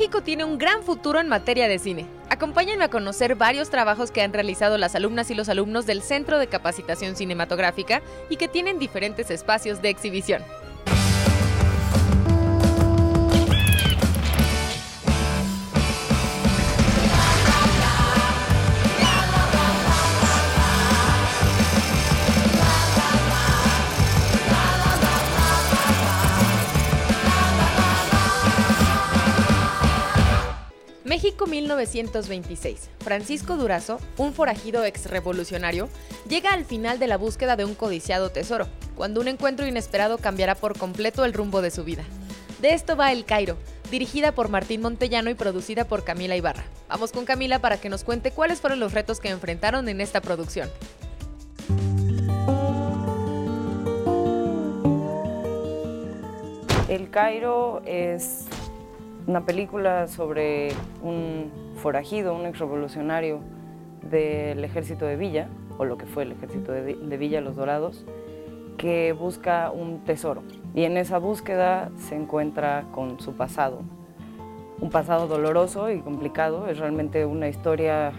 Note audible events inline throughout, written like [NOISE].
México tiene un gran futuro en materia de cine. Acompáñenme a conocer varios trabajos que han realizado las alumnas y los alumnos del Centro de Capacitación Cinematográfica y que tienen diferentes espacios de exhibición. México 1926. Francisco Durazo, un forajido exrevolucionario, llega al final de la búsqueda de un codiciado tesoro, cuando un encuentro inesperado cambiará por completo el rumbo de su vida. De esto va El Cairo, dirigida por Martín Montellano y producida por Camila Ibarra. Vamos con Camila para que nos cuente cuáles fueron los retos que enfrentaron en esta producción. El Cairo es una película sobre un forajido, un exrevolucionario del ejército de Villa, o lo que fue el ejército de, Villa, los Dorados, que busca un tesoro. Y en esa búsqueda se encuentra con su pasado. Un pasado doloroso y complicado. Es realmente una historia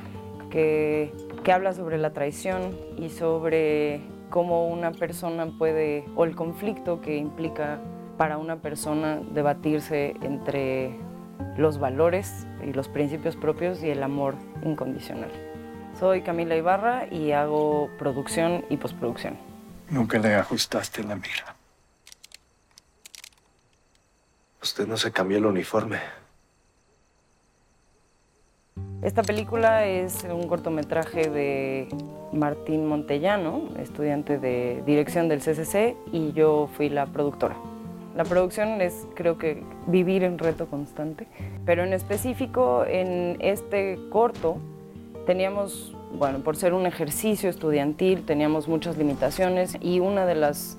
que, que habla sobre la traición y sobre cómo una persona puede, o el conflicto que implica para una persona debatirse entre los valores y los principios propios y el amor incondicional. Soy Camila Ibarra y hago producción y postproducción. Nunca le ajustaste la mira. Usted no se cambió el uniforme. Esta película es un cortometraje de Martín Montellano, estudiante de dirección del CCC, y yo fui la productora. La producción es, creo que, vivir en reto constante, pero en específico en este corto teníamos, bueno, por ser un ejercicio estudiantil, teníamos muchas limitaciones y una de las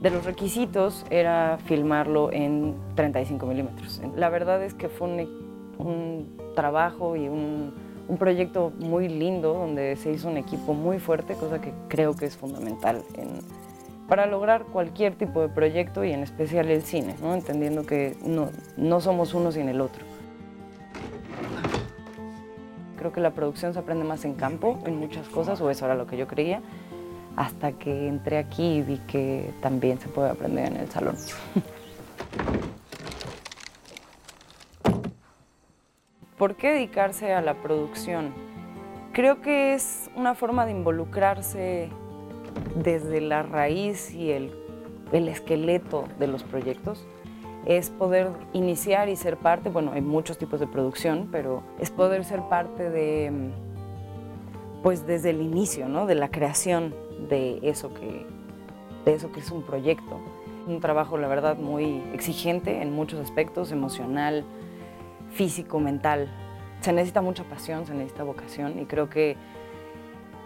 de los requisitos era filmarlo en 35 milímetros. La verdad es que fue un, trabajo y un, un, proyecto muy lindo donde se hizo un equipo muy fuerte, cosa que creo que es fundamental en, para lograr cualquier tipo de proyecto y en especial el cine, entendiendo que no, no somos uno sin el otro. Creo que la producción se aprende más en campo, en muchas cosas, o eso era lo que yo creía, hasta que entré aquí y vi que también se puede aprender en el salón. [LAUGHS] ¿Por qué dedicarse a la producción? Creo que es una forma de involucrarse desde la raíz y el, esqueleto de los proyectos es poder iniciar y ser parte, bueno, hay muchos tipos de producción, pero es poder ser parte de, pues desde el inicio, ¿no? De la creación de eso que, de eso que es un proyecto. Un trabajo, la verdad, muy exigente en muchos aspectos, emocional, físico, mental. Se necesita mucha pasión, se necesita vocación y creo que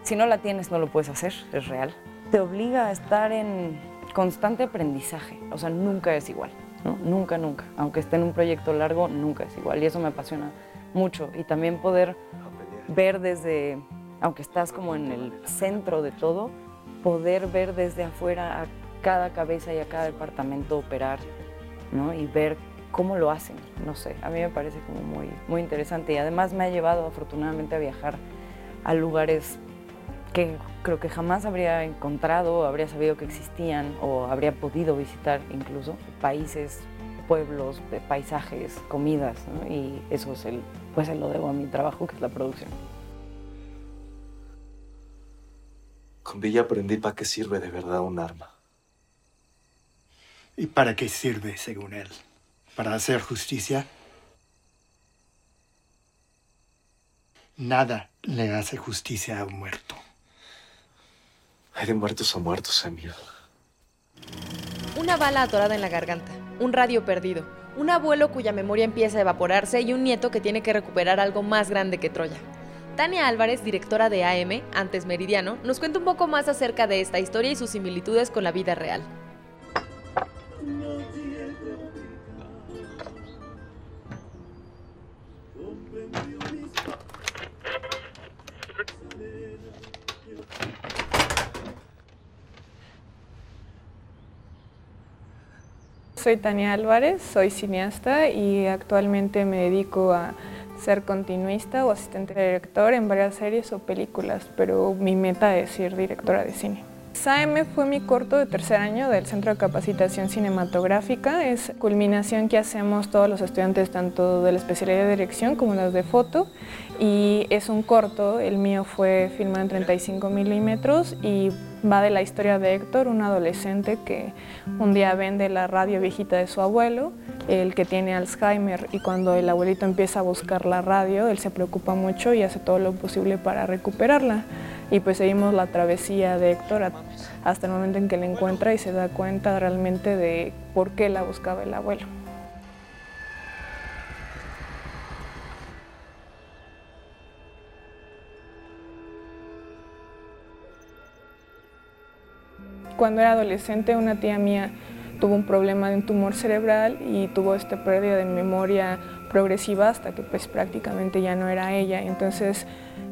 si no la tienes no lo puedes hacer, es real. Te obliga a estar en constante aprendizaje, o sea, nunca es igual, ¿no? Nunca, nunca. Aunque esté en un proyecto largo, nunca es igual y eso me apasiona mucho. Y también poder ver desde, aunque estás como en el centro de todo, poder ver desde afuera a cada cabeza y a cada departamento operar, ¿no? Y ver cómo lo hacen, no sé, a mí me parece como muy, muy interesante y además me ha llevado afortunadamente a viajar a lugares que creo que jamás habría encontrado, habría sabido que existían o habría podido visitar incluso países, pueblos, paisajes, comidas, y eso es el, pues se lo debo a mi trabajo, que es la producción. Con Villa aprendí para qué sirve de verdad un arma. ¿Y para qué sirve, según él? ¿Para hacer justicia? Nada le hace justicia a un muerto. Hay de muertos a muertos, Emil. Una bala atorada en la garganta, un radio perdido, un abuelo cuya memoria empieza a evaporarse y un nieto que tiene que recuperar algo más grande que Troya. Tania Álvarez, directora de AM, antes Meridiano, nos cuenta un poco más acerca de esta historia y sus similitudes con la vida real. Soy Tania Álvarez, soy cineasta y actualmente me dedico a ser continuista o asistente director en varias series o películas, pero mi meta es ser directora de cine. SAM fue mi corto de tercer año del Centro de Capacitación Cinematográfica. Es culminación que hacemos todos los estudiantes, tanto de la especialidad de dirección como las de foto. Y es un corto, el mío fue filmado en 35 milímetros y va de la historia de Héctor, un adolescente que un día vende la radio viejita de su abuelo, el que tiene Alzheimer, y cuando el abuelito empieza a buscar la radio, él se preocupa mucho y hace todo lo posible para recuperarla. Y pues seguimos la travesía de Héctor hasta el momento en que la encuentra y se da cuenta realmente de por qué la buscaba el abuelo. Cuando era adolescente, una tía mía tuvo un problema de un tumor cerebral y tuvo esta pérdida de memoria progresiva hasta que pues prácticamente ya no era ella. Entonces,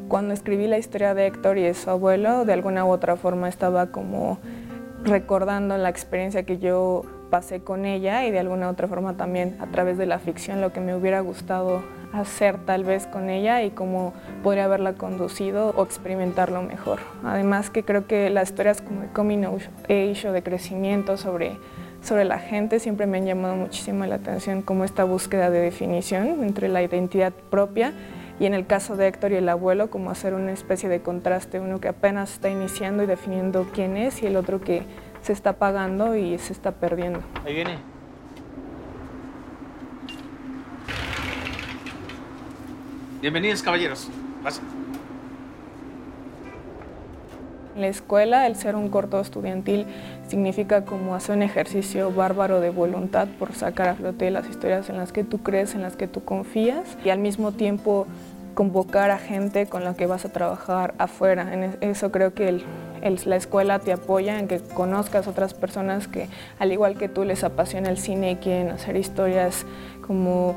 cuando escribí la historia de Héctor y de su abuelo, de alguna u otra forma estaba como recordando la experiencia que yo pasé con ella y de alguna otra forma también a través de la ficción lo que me hubiera gustado hacer tal vez con ella y cómo podría haberla conducido o experimentarlo mejor. Además que creo que las historias como de coming age o de crecimiento sobre, sobre la gente siempre me han llamado muchísimo la atención como esta búsqueda de definición entre la identidad propia y en el caso de Héctor y el abuelo como hacer una especie de contraste, uno que apenas está iniciando y definiendo quién es y el otro que se está pagando y se está perdiendo. Ahí viene. Bienvenidos, caballeros. Pasen. En la escuela, el ser un corto estudiantil significa como hacer un ejercicio bárbaro de voluntad por sacar a flote las historias en las que tú crees, en las que tú confías y al mismo tiempo convocar a gente con la que vas a trabajar afuera. En eso creo que la escuela te apoya en que conozcas otras personas que al igual que tú les apasiona el cine y quieren hacer historias como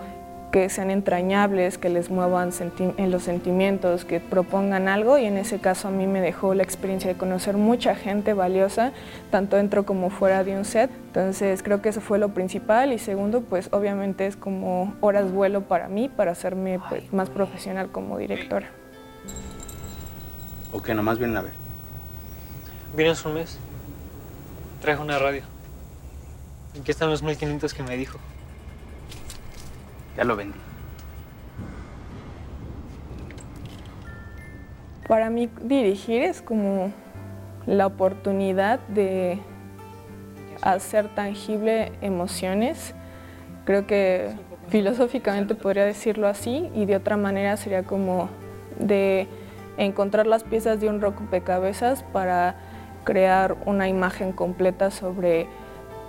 que sean entrañables, que les muevan en los sentimientos, que propongan algo y en ese caso a mí me dejó la experiencia de conocer mucha gente valiosa, tanto dentro como fuera de un set. Entonces creo que eso fue lo principal y segundo pues obviamente es como horas vuelo para mí para hacerme pues, más profesional como directora. ¿O que nomás vienen a ver? Vienes un mes. Traje una radio. ¿En qué están los 1500 que me dijo? Ya lo vendí. Para mí dirigir es como la oportunidad de hacer tangible emociones. Creo que filosóficamente podría decirlo así y de otra manera sería como de encontrar las piezas de un rompecabezas para crear una imagen completa sobre,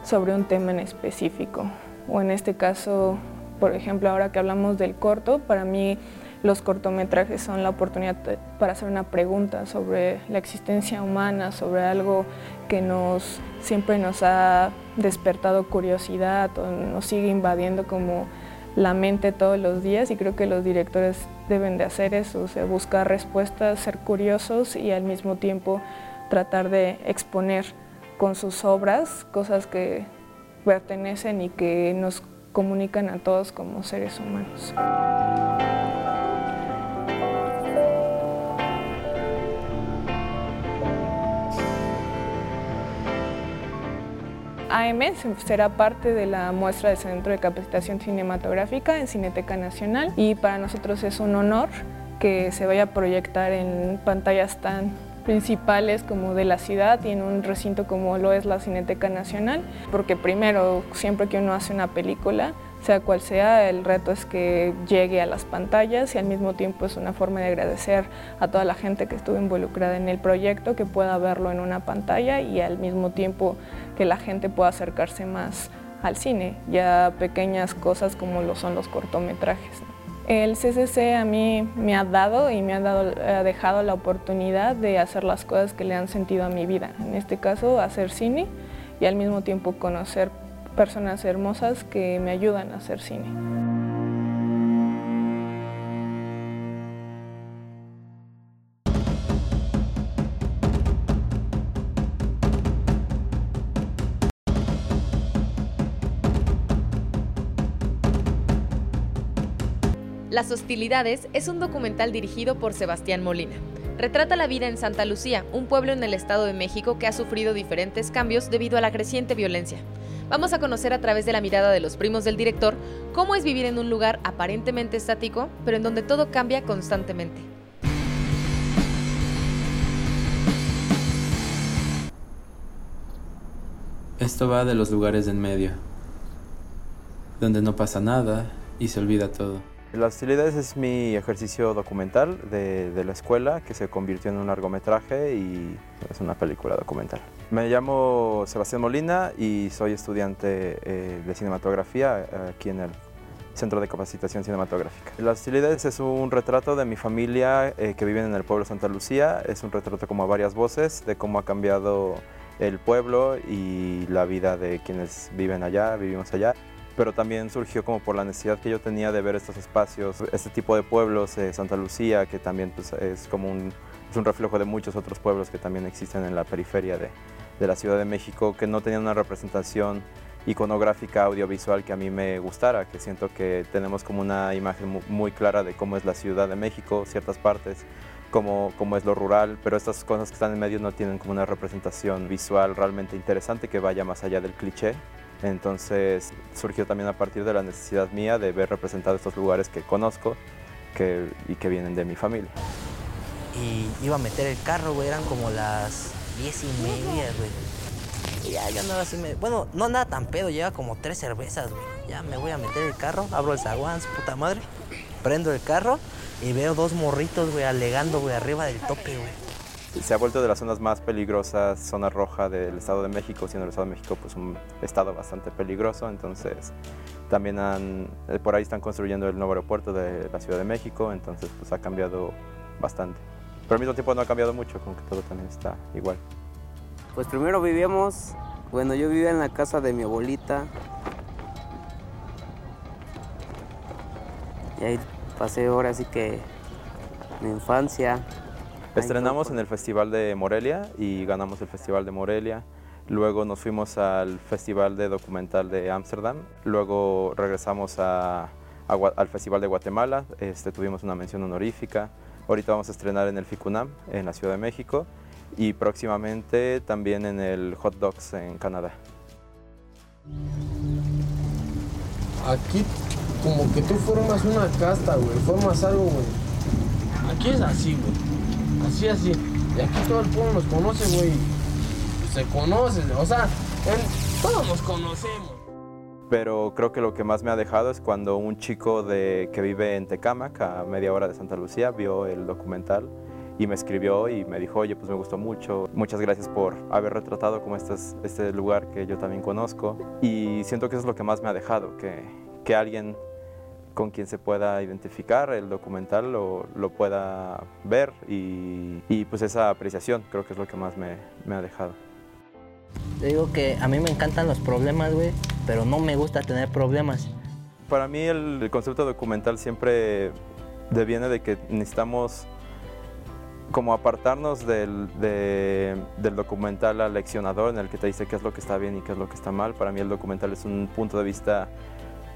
sobre un tema en específico. O en este caso por ejemplo, ahora que hablamos del corto, para mí los cortometrajes son la oportunidad para hacer una pregunta sobre la existencia humana, sobre algo que nos siempre nos ha despertado curiosidad o nos sigue invadiendo como la mente todos los días y creo que los directores deben de hacer eso, buscar respuestas, ser curiosos y al mismo tiempo tratar de exponer con sus obras cosas que pertenecen y que nos comunican a todos como seres humanos. AM será parte de la muestra del Centro de Capacitación Cinematográfica en Cineteca Nacional y para nosotros es un honor que se vaya a proyectar en pantallas tan principales como de la ciudad y en un recinto como lo es la Cineteca Nacional, porque primero, siempre que uno hace una película, sea cual sea, el reto es que llegue a las pantallas y al mismo tiempo es una forma de agradecer a toda la gente que estuvo involucrada en el proyecto, que pueda verlo en una pantalla y al mismo tiempo que la gente pueda acercarse más al cine, ya pequeñas cosas como lo son los cortometrajes. El CCC a mí me ha dado y me ha, ha dejado la oportunidad de hacer las cosas que le han sentido a mi vida. En este caso, hacer cine y al mismo tiempo conocer personas hermosas que me ayudan a hacer cine. Las hostilidades es un documental dirigido por Sebastián Molina. Retrata la vida en Santa Lucía, un pueblo en el Estado de México que ha sufrido diferentes cambios debido a la creciente violencia. Vamos a conocer a través de la mirada de los primos del director cómo es vivir en un lugar aparentemente estático, pero en donde todo cambia constantemente. Esto va de los lugares en medio, donde no pasa nada y se olvida todo. Las hostilidades es mi ejercicio documental de, de, la escuela que se convirtió en un largometraje y es una película documental. Me llamo Sebastián Molina y soy estudiante eh, de cinematografía aquí en el Centro de Capacitación Cinematográfica. Las hostilidades es un retrato de mi familia eh, que vive en el pueblo Santa Lucía, es un retrato como a varias voces de cómo ha cambiado el pueblo y la vida de quienes viven allá, vivimos allá pero también surgió como por la necesidad que yo tenía de ver estos espacios, este tipo de pueblos, eh, Santa Lucía, que también pues, es como un, es un reflejo de muchos otros pueblos que también existen en la periferia de, de la Ciudad de México, que no tenían una representación iconográfica audiovisual que a mí me gustara, que siento que tenemos como una imagen muy clara de cómo es la Ciudad de México, ciertas partes, cómo, cómo es lo rural, pero estas cosas que están en medio no tienen como una representación visual realmente interesante que vaya más allá del cliché. Entonces surgió también a partir de la necesidad mía de ver representados estos lugares que conozco que, y que vienen de mi familia. Y iba a meter el carro, güey, eran como las diez y media, güey. Y ya yo andaba así, me... bueno, no andaba tan pedo, lleva como tres cervezas, güey. Ya me voy a meter el carro, abro el zaguán, su puta madre, prendo el carro y veo dos morritos, güey, alegando, güey, arriba del tope, güey se ha vuelto de las zonas más peligrosas, zona roja del Estado de México, siendo el Estado de México pues un estado bastante peligroso, entonces también han, por ahí están construyendo el nuevo aeropuerto de la Ciudad de México, entonces pues ha cambiado bastante. Pero al mismo tiempo no ha cambiado mucho, como que todo también está igual. Pues primero vivíamos, bueno yo vivía en la casa de mi abuelita y ahí pasé ahora así que mi infancia. Estrenamos en el Festival de Morelia y ganamos el Festival de Morelia. Luego nos fuimos al Festival de Documental de Ámsterdam. Luego regresamos a, a, al Festival de Guatemala. Este, tuvimos una mención honorífica. Ahorita vamos a estrenar en el FICUNAM, en la Ciudad de México. Y próximamente también en el Hot Dogs en Canadá. Aquí como que tú formas una casta, güey. Formas algo, güey. Aquí es así, güey así, así. Y aquí todo el pueblo nos conoce, güey. Se conoce, o sea, todos nos conocemos. Pero creo que lo que más me ha dejado es cuando un chico de, que vive en Tecámac, a media hora de Santa Lucía, vio el documental y me escribió y me dijo, oye, pues me gustó mucho, muchas gracias por haber retratado como este, este lugar que yo también conozco. Y siento que eso es lo que más me ha dejado, que, que alguien con quien se pueda identificar el documental lo, lo pueda ver y, y, pues esa apreciación creo que es lo que más me, me ha dejado. Te digo que a mí me encantan los problemas, güey, pero no me gusta tener problemas. Para mí el, el concepto documental siempre deviene de que necesitamos como apartarnos del, de, del documental aleccionador en el que te dice qué es lo que está bien y qué es lo que está mal. Para mí el documental es un punto de vista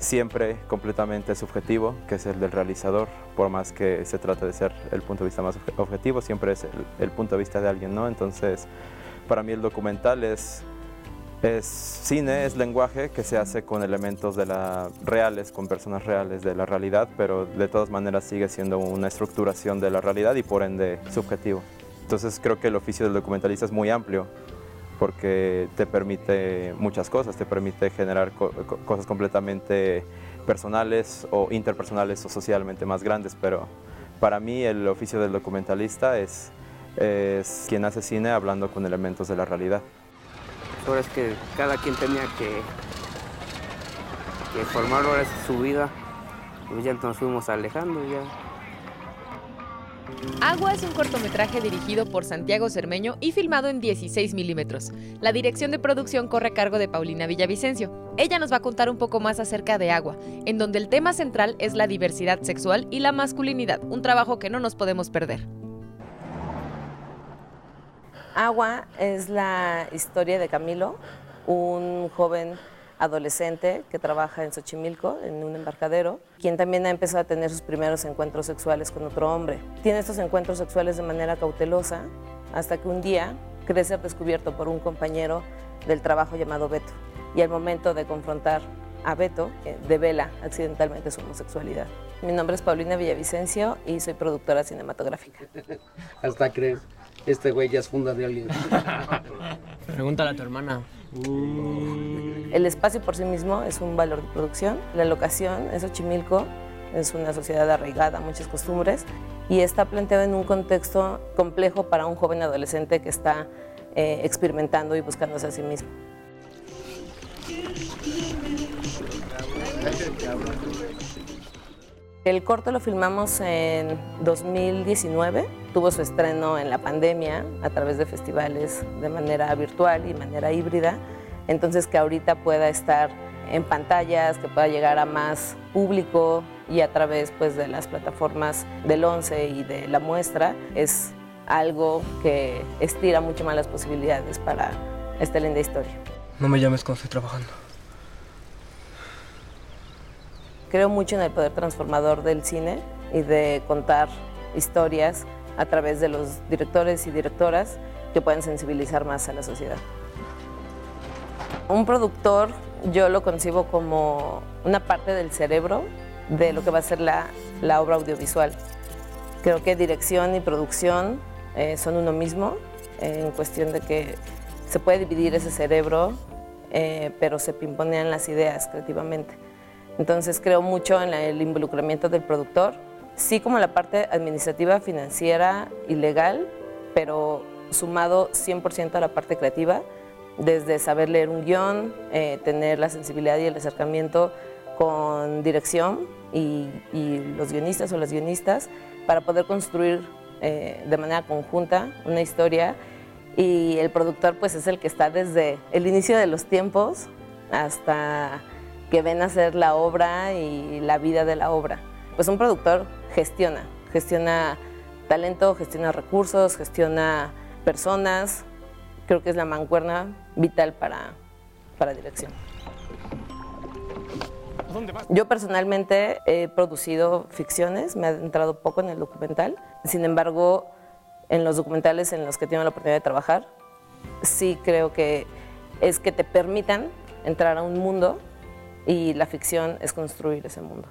siempre completamente subjetivo, que es el del realizador, por más que se trate de ser el punto de vista más objetivo, siempre es el, punto de vista de alguien, ¿no? Entonces, para mí el documental es, es cine, es lenguaje que se hace con elementos de la, reales, con personas reales de la realidad, pero de todas maneras sigue siendo una estructuración de la realidad y por ende subjetivo. Entonces creo que el oficio del documentalista es muy amplio porque te permite muchas cosas, te permite generar co cosas completamente personales o interpersonales o socialmente más grandes, pero para mí el oficio del documentalista es, es quien hace cine hablando con elementos de la realidad. Ahora es que cada quien tenía que, que formar ahora su vida, pues ya nos fuimos alejando ya Agua es un cortometraje dirigido por Santiago Cermeño y filmado en 16 milímetros. La dirección de producción corre a cargo de Paulina Villavicencio. Ella nos va a contar un poco más acerca de Agua, en donde el tema central es la diversidad sexual y la masculinidad, un trabajo que no nos podemos perder. Agua es la historia de Camilo, un joven adolescente que trabaja en Xochimilco, en un embarcadero, quien también ha empezado a tener sus primeros encuentros sexuales con otro hombre. Tiene estos encuentros sexuales de manera cautelosa hasta que un día cree ser descubierto por un compañero del trabajo llamado Beto. Y al momento de confrontar a Beto, eh, devela accidentalmente su homosexualidad. Mi nombre es Paulina Villavicencio y soy productora cinematográfica. [LAUGHS] Hasta crees, este güey ya es funda de alguien. [LAUGHS] Pregúntale a tu hermana. El espacio por sí mismo es un valor de producción. La locación es Xochimilco, es una sociedad arraigada muchas costumbres y está planteado en un contexto complejo para un joven adolescente que está eh, experimentando y buscándose a sí mismo. El corto lo filmamos en 2019, tuvo su estreno en la pandemia a través de festivales de manera virtual y manera híbrida, entonces que ahorita pueda estar en pantallas, que pueda llegar a más público y a través pues, de las plataformas del 11 y de la muestra es algo que estira mucho más las posibilidades para esta linda historia. No me llames cuando estoy trabajando. Creo mucho en el poder transformador del cine y de contar historias a través de los directores y directoras que puedan sensibilizar más a la sociedad. Un productor yo lo concibo como una parte del cerebro de lo que va a ser la, la obra audiovisual. Creo que dirección y producción eh, son uno mismo, eh, en cuestión de que se puede dividir ese cerebro, eh, pero se pimponean las ideas creativamente. Entonces creo mucho en el involucramiento del productor, sí como la parte administrativa, financiera y legal, pero sumado 100% a la parte creativa, desde saber leer un guion, eh, tener la sensibilidad y el acercamiento con dirección y, y, los guionistas o las guionistas para poder construir eh, de manera conjunta una historia y el productor pues es el que está desde el inicio de los tiempos hasta que ven a hacer la obra y la vida de la obra. Pues un productor gestiona, gestiona talento, gestiona recursos, gestiona personas. Creo que es la mancuerna vital para, para dirección. Yo personalmente he producido ficciones, me he adentrado poco en el documental. Sin embargo, en los documentales en los que tengo la oportunidad de trabajar, sí creo que es que te permitan entrar a un mundo y la ficción es construir ese mundo.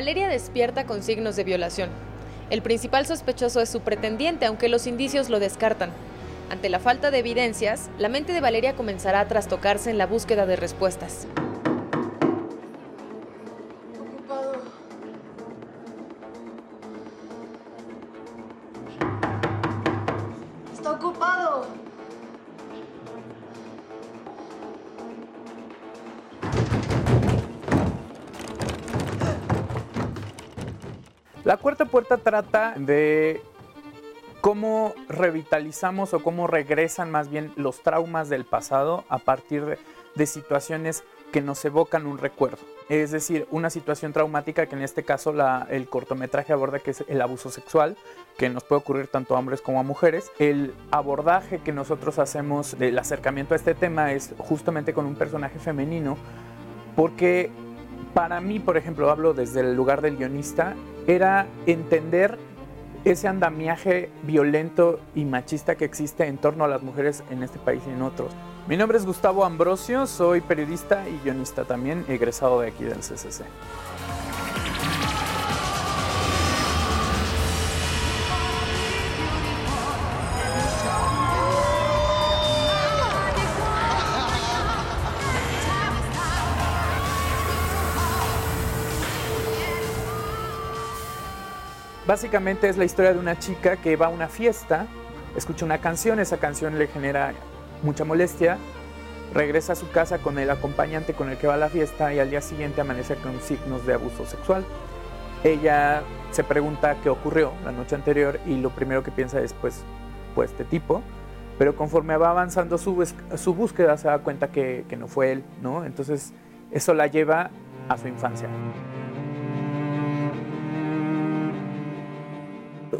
Valeria despierta con signos de violación. El principal sospechoso es su pretendiente, aunque los indicios lo descartan. Ante la falta de evidencias, la mente de Valeria comenzará a trastocarse en la búsqueda de respuestas. Puerta trata de cómo revitalizamos o cómo regresan más bien los traumas del pasado a partir de, de, situaciones que nos evocan un recuerdo. Es decir, una situación traumática que en este caso la, el cortometraje aborda que es el abuso sexual, que nos puede ocurrir tanto a hombres como a mujeres. El abordaje que nosotros hacemos del acercamiento a este tema es justamente con un personaje femenino, porque para mí, por ejemplo, hablo desde el lugar del guionista, era entender ese andamiaje violento y machista que existe en torno a las mujeres en este país y en otros. Mi nombre es Gustavo Ambrosio, soy periodista y guionista también, egresado de aquí del CCC. Básicamente es la historia de una chica que va a una fiesta, escucha una canción, esa canción le genera mucha molestia, regresa a su casa con el acompañante con el que va a la fiesta y al día siguiente amanece con signos de abuso sexual. Ella se pregunta qué ocurrió la noche anterior y lo primero que piensa es pues, pues este tipo pero conforme va avanzando su, su búsqueda se da cuenta que, que no fue él, ¿no? Entonces eso la lleva a su infancia.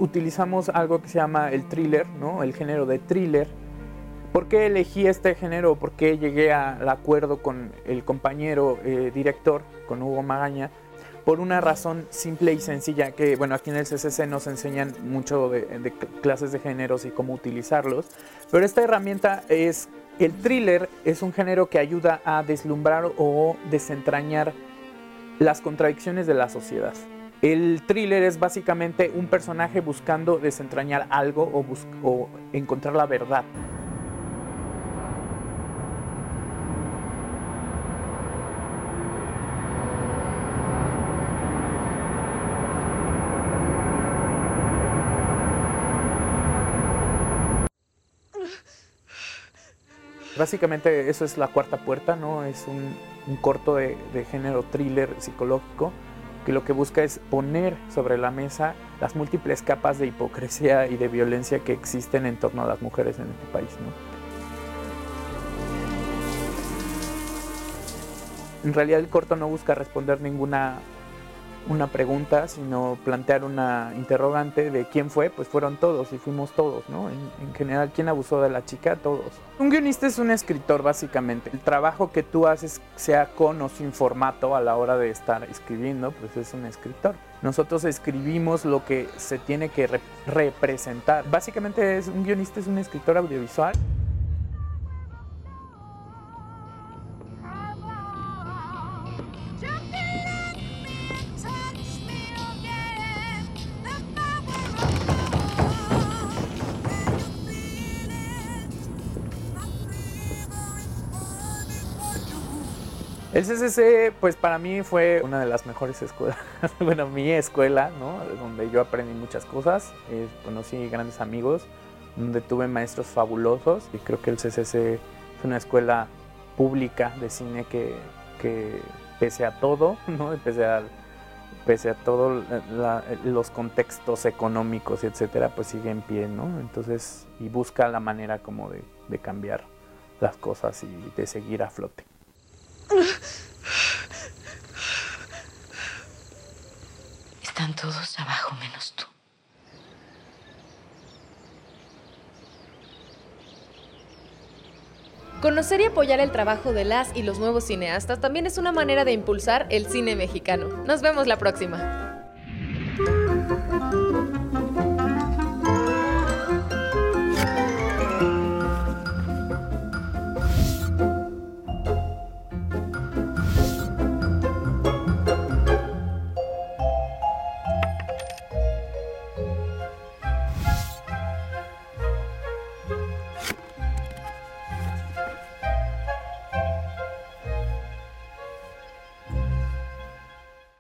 Utilizamos algo que se llama el thriller, ¿no? el género de thriller. ¿Por qué elegí este género? ¿Por qué llegué al acuerdo con el compañero eh, director, con Hugo Magaña? Por una razón simple y sencilla, que bueno, aquí en el CCC nos enseñan mucho de, de clases de géneros y cómo utilizarlos, pero esta herramienta es, el thriller es un género que ayuda a deslumbrar o desentrañar las contradicciones de la sociedad. El thriller es básicamente un personaje buscando desentrañar algo o, o encontrar la verdad. Básicamente eso es la cuarta puerta, ¿no? Es un, corto de, género thriller psicológico que lo que busca es poner sobre la mesa las múltiples capas de hipocresía y de violencia que existen en torno a las mujeres en este país. En realidad el corto no busca responder ninguna una pregunta, sino plantear una interrogante de quién fue, pues fueron todos y fuimos todos, ¿no? En, en, general, ¿quién abusó de la chica? Todos. Un guionista es un escritor, básicamente. El trabajo que tú haces, sea con o sin formato a la hora de estar escribiendo, pues es un escritor. Nosotros escribimos lo que se tiene que rep representar. Básicamente, es, un guionista es un escritor audiovisual. El CCC, pues para mí fue una de las mejores escuelas, [LAUGHS] bueno, mi escuela, ¿no? Donde yo aprendí muchas cosas, eh, conocí grandes amigos, donde tuve maestros fabulosos y creo que el CCC es una escuela pública de cine que, que pese a todo, [LAUGHS] ¿no? Pese a, pese a todos los contextos económicos, etcétera, pues sigue en pie, ¿no? Entonces, y busca la manera como de cambiar las cosas y de seguir a flote. Están todos abajo menos tú. Conocer y apoyar el trabajo de las y los nuevos cineastas también es una manera de impulsar el cine mexicano. Nos vemos la próxima.